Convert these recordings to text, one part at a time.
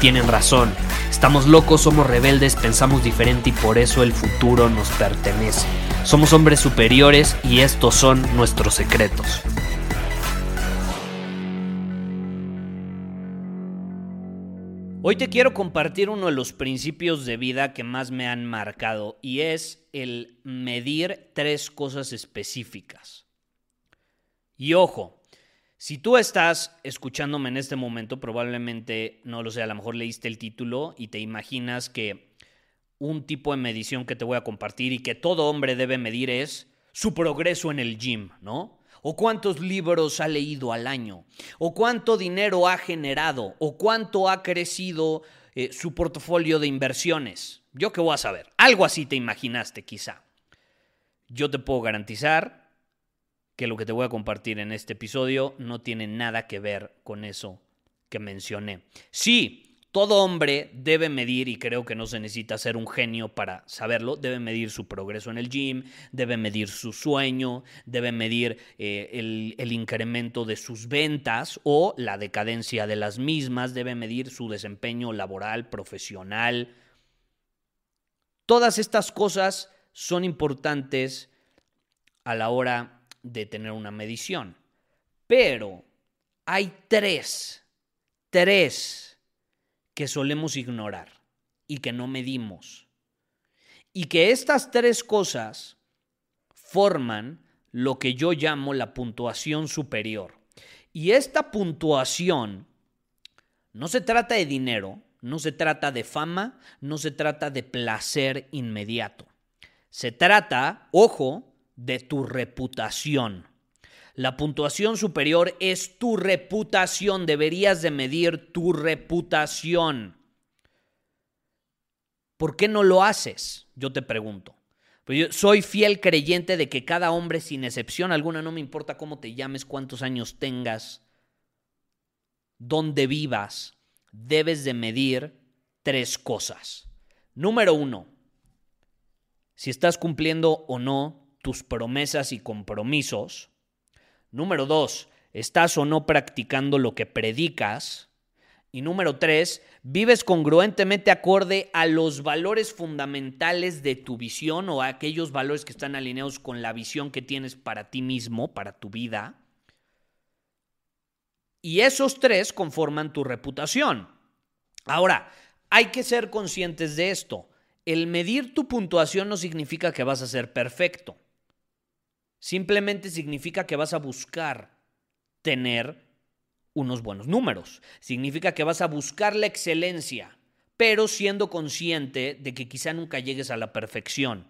tienen razón. Estamos locos, somos rebeldes, pensamos diferente y por eso el futuro nos pertenece. Somos hombres superiores y estos son nuestros secretos. Hoy te quiero compartir uno de los principios de vida que más me han marcado y es el medir tres cosas específicas. Y ojo, si tú estás escuchándome en este momento, probablemente, no lo sé, a lo mejor leíste el título y te imaginas que un tipo de medición que te voy a compartir y que todo hombre debe medir es su progreso en el gym, ¿no? o cuántos libros ha leído al año, o cuánto dinero ha generado, o cuánto ha crecido eh, su portafolio de inversiones. Yo qué voy a saber. Algo así te imaginaste quizá. Yo te puedo garantizar que lo que te voy a compartir en este episodio no tiene nada que ver con eso que mencioné. Sí, todo hombre debe medir, y creo que no se necesita ser un genio para saberlo, debe medir su progreso en el gym, debe medir su sueño, debe medir eh, el, el incremento de sus ventas o la decadencia de las mismas, debe medir su desempeño laboral, profesional. Todas estas cosas son importantes a la hora de tener una medición. Pero hay tres, tres que solemos ignorar y que no medimos. Y que estas tres cosas forman lo que yo llamo la puntuación superior. Y esta puntuación no se trata de dinero, no se trata de fama, no se trata de placer inmediato. Se trata, ojo, de tu reputación. La puntuación superior es tu reputación. Deberías de medir tu reputación. ¿Por qué no lo haces? Yo te pregunto. Pues soy fiel creyente de que cada hombre, sin excepción alguna, no me importa cómo te llames, cuántos años tengas, dónde vivas, debes de medir tres cosas. Número uno, si estás cumpliendo o no tus promesas y compromisos. Número dos, ¿estás o no practicando lo que predicas? Y número tres, ¿vives congruentemente acorde a los valores fundamentales de tu visión o a aquellos valores que están alineados con la visión que tienes para ti mismo, para tu vida? Y esos tres conforman tu reputación. Ahora, hay que ser conscientes de esto. El medir tu puntuación no significa que vas a ser perfecto. Simplemente significa que vas a buscar tener unos buenos números. Significa que vas a buscar la excelencia, pero siendo consciente de que quizá nunca llegues a la perfección.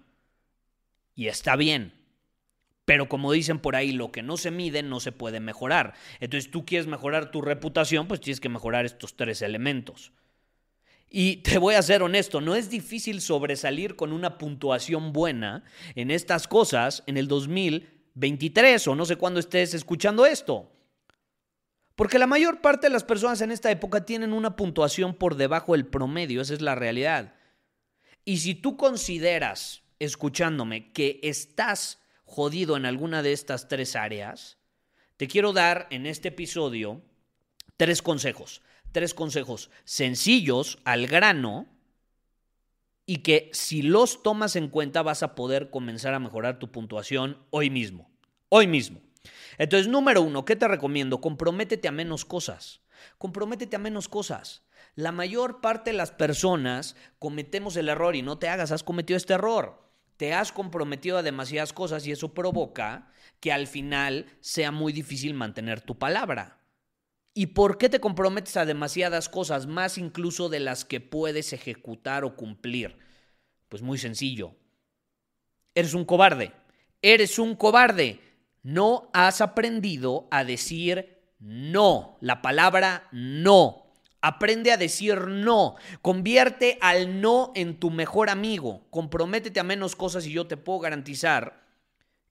Y está bien. Pero como dicen por ahí, lo que no se mide no se puede mejorar. Entonces tú quieres mejorar tu reputación, pues tienes que mejorar estos tres elementos. Y te voy a ser honesto, no es difícil sobresalir con una puntuación buena en estas cosas en el 2023 o no sé cuándo estés escuchando esto. Porque la mayor parte de las personas en esta época tienen una puntuación por debajo del promedio, esa es la realidad. Y si tú consideras, escuchándome, que estás jodido en alguna de estas tres áreas, te quiero dar en este episodio tres consejos tres consejos sencillos, al grano, y que si los tomas en cuenta vas a poder comenzar a mejorar tu puntuación hoy mismo. Hoy mismo. Entonces, número uno, ¿qué te recomiendo? Comprométete a menos cosas. Comprométete a menos cosas. La mayor parte de las personas cometemos el error y no te hagas, has cometido este error. Te has comprometido a demasiadas cosas y eso provoca que al final sea muy difícil mantener tu palabra. ¿Y por qué te comprometes a demasiadas cosas, más incluso de las que puedes ejecutar o cumplir? Pues muy sencillo. Eres un cobarde. Eres un cobarde. No has aprendido a decir no. La palabra no. Aprende a decir no. Convierte al no en tu mejor amigo. Comprométete a menos cosas y yo te puedo garantizar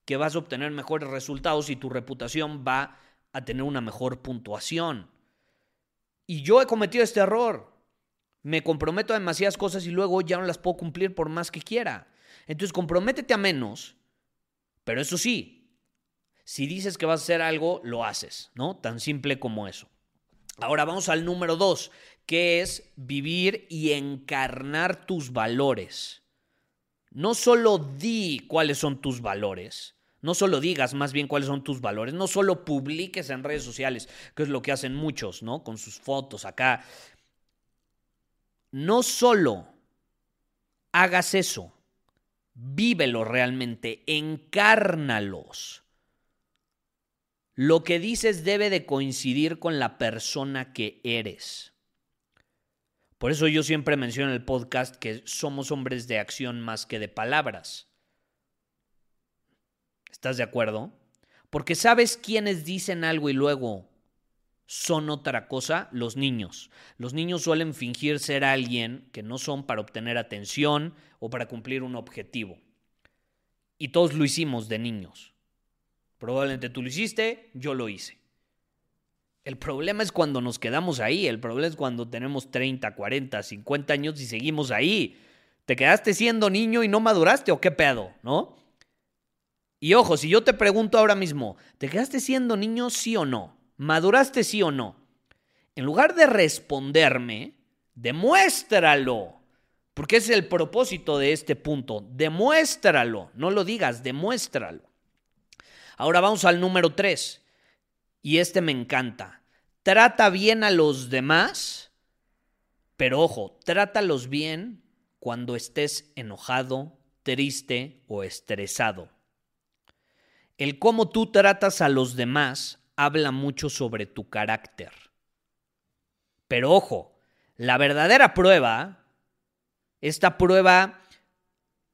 que vas a obtener mejores resultados y tu reputación va a tener una mejor puntuación. Y yo he cometido este error. Me comprometo a demasiadas cosas y luego ya no las puedo cumplir por más que quiera. Entonces comprométete a menos, pero eso sí, si dices que vas a hacer algo, lo haces, ¿no? Tan simple como eso. Ahora vamos al número dos, que es vivir y encarnar tus valores. No solo di cuáles son tus valores, no solo digas más bien cuáles son tus valores, no solo publiques en redes sociales, que es lo que hacen muchos, ¿no? Con sus fotos acá. No solo hagas eso, vívelo realmente, encárnalos. Lo que dices debe de coincidir con la persona que eres. Por eso yo siempre menciono en el podcast que somos hombres de acción más que de palabras. ¿Estás de acuerdo? Porque sabes quiénes dicen algo y luego son otra cosa, los niños. Los niños suelen fingir ser alguien que no son para obtener atención o para cumplir un objetivo. Y todos lo hicimos de niños. Probablemente tú lo hiciste, yo lo hice. El problema es cuando nos quedamos ahí, el problema es cuando tenemos 30, 40, 50 años y seguimos ahí. ¿Te quedaste siendo niño y no maduraste o qué pedo, no? Y ojo, si yo te pregunto ahora mismo, ¿te quedaste siendo niño sí o no? ¿Maduraste sí o no? En lugar de responderme, demuéstralo. Porque es el propósito de este punto. Demuéstralo. No lo digas, demuéstralo. Ahora vamos al número 3. Y este me encanta. Trata bien a los demás, pero ojo, trátalos bien cuando estés enojado, triste o estresado. El cómo tú tratas a los demás habla mucho sobre tu carácter. Pero ojo, la verdadera prueba, esta prueba,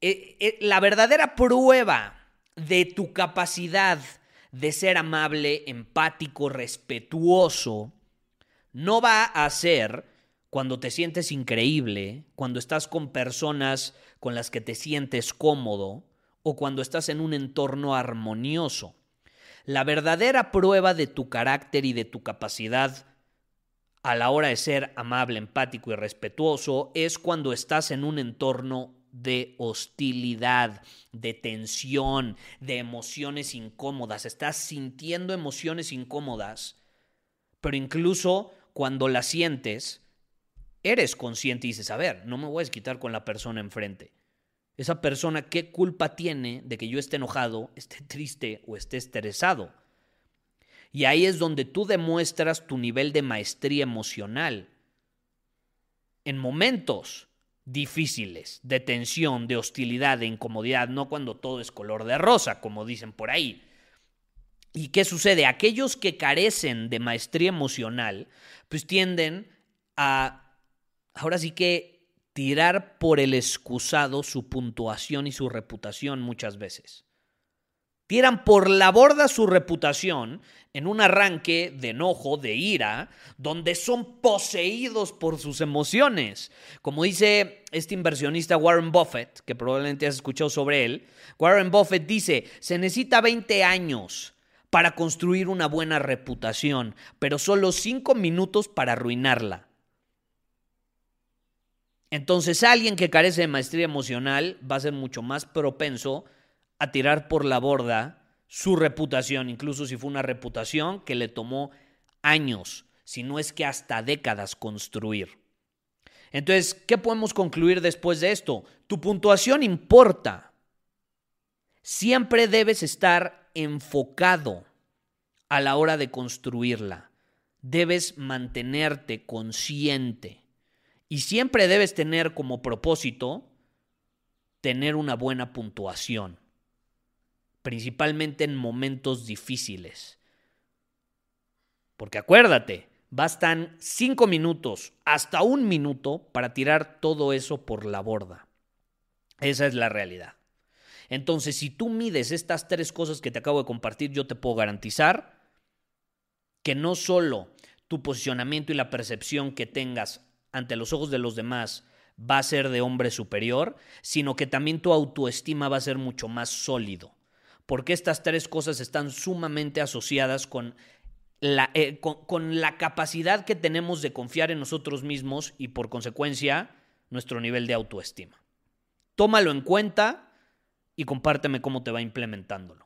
eh, eh, la verdadera prueba de tu capacidad de ser amable, empático, respetuoso, no va a ser cuando te sientes increíble, cuando estás con personas con las que te sientes cómodo o cuando estás en un entorno armonioso. La verdadera prueba de tu carácter y de tu capacidad a la hora de ser amable, empático y respetuoso es cuando estás en un entorno de hostilidad, de tensión, de emociones incómodas. Estás sintiendo emociones incómodas, pero incluso cuando las sientes, eres consciente y dices, a ver, no me voy a quitar con la persona enfrente. Esa persona, ¿qué culpa tiene de que yo esté enojado, esté triste o esté estresado? Y ahí es donde tú demuestras tu nivel de maestría emocional. En momentos difíciles, de tensión, de hostilidad, de incomodidad, no cuando todo es color de rosa, como dicen por ahí. ¿Y qué sucede? Aquellos que carecen de maestría emocional, pues tienden a, ahora sí que tirar por el excusado su puntuación y su reputación muchas veces. Tiran por la borda su reputación en un arranque de enojo, de ira, donde son poseídos por sus emociones. Como dice este inversionista Warren Buffett, que probablemente has escuchado sobre él, Warren Buffett dice, se necesita 20 años para construir una buena reputación, pero solo 5 minutos para arruinarla. Entonces alguien que carece de maestría emocional va a ser mucho más propenso a tirar por la borda su reputación, incluso si fue una reputación que le tomó años, si no es que hasta décadas construir. Entonces, ¿qué podemos concluir después de esto? Tu puntuación importa. Siempre debes estar enfocado a la hora de construirla. Debes mantenerte consciente y siempre debes tener como propósito tener una buena puntuación, principalmente en momentos difíciles. Porque acuérdate, bastan cinco minutos, hasta un minuto, para tirar todo eso por la borda. Esa es la realidad. Entonces, si tú mides estas tres cosas que te acabo de compartir, yo te puedo garantizar que no solo tu posicionamiento y la percepción que tengas ante los ojos de los demás va a ser de hombre superior, sino que también tu autoestima va a ser mucho más sólido. Porque estas tres cosas están sumamente asociadas con la, eh, con la capacidad que tenemos de confiar en nosotros mismos y por consecuencia nuestro nivel de autoestima. Tómalo en cuenta y compárteme cómo te va implementándolo.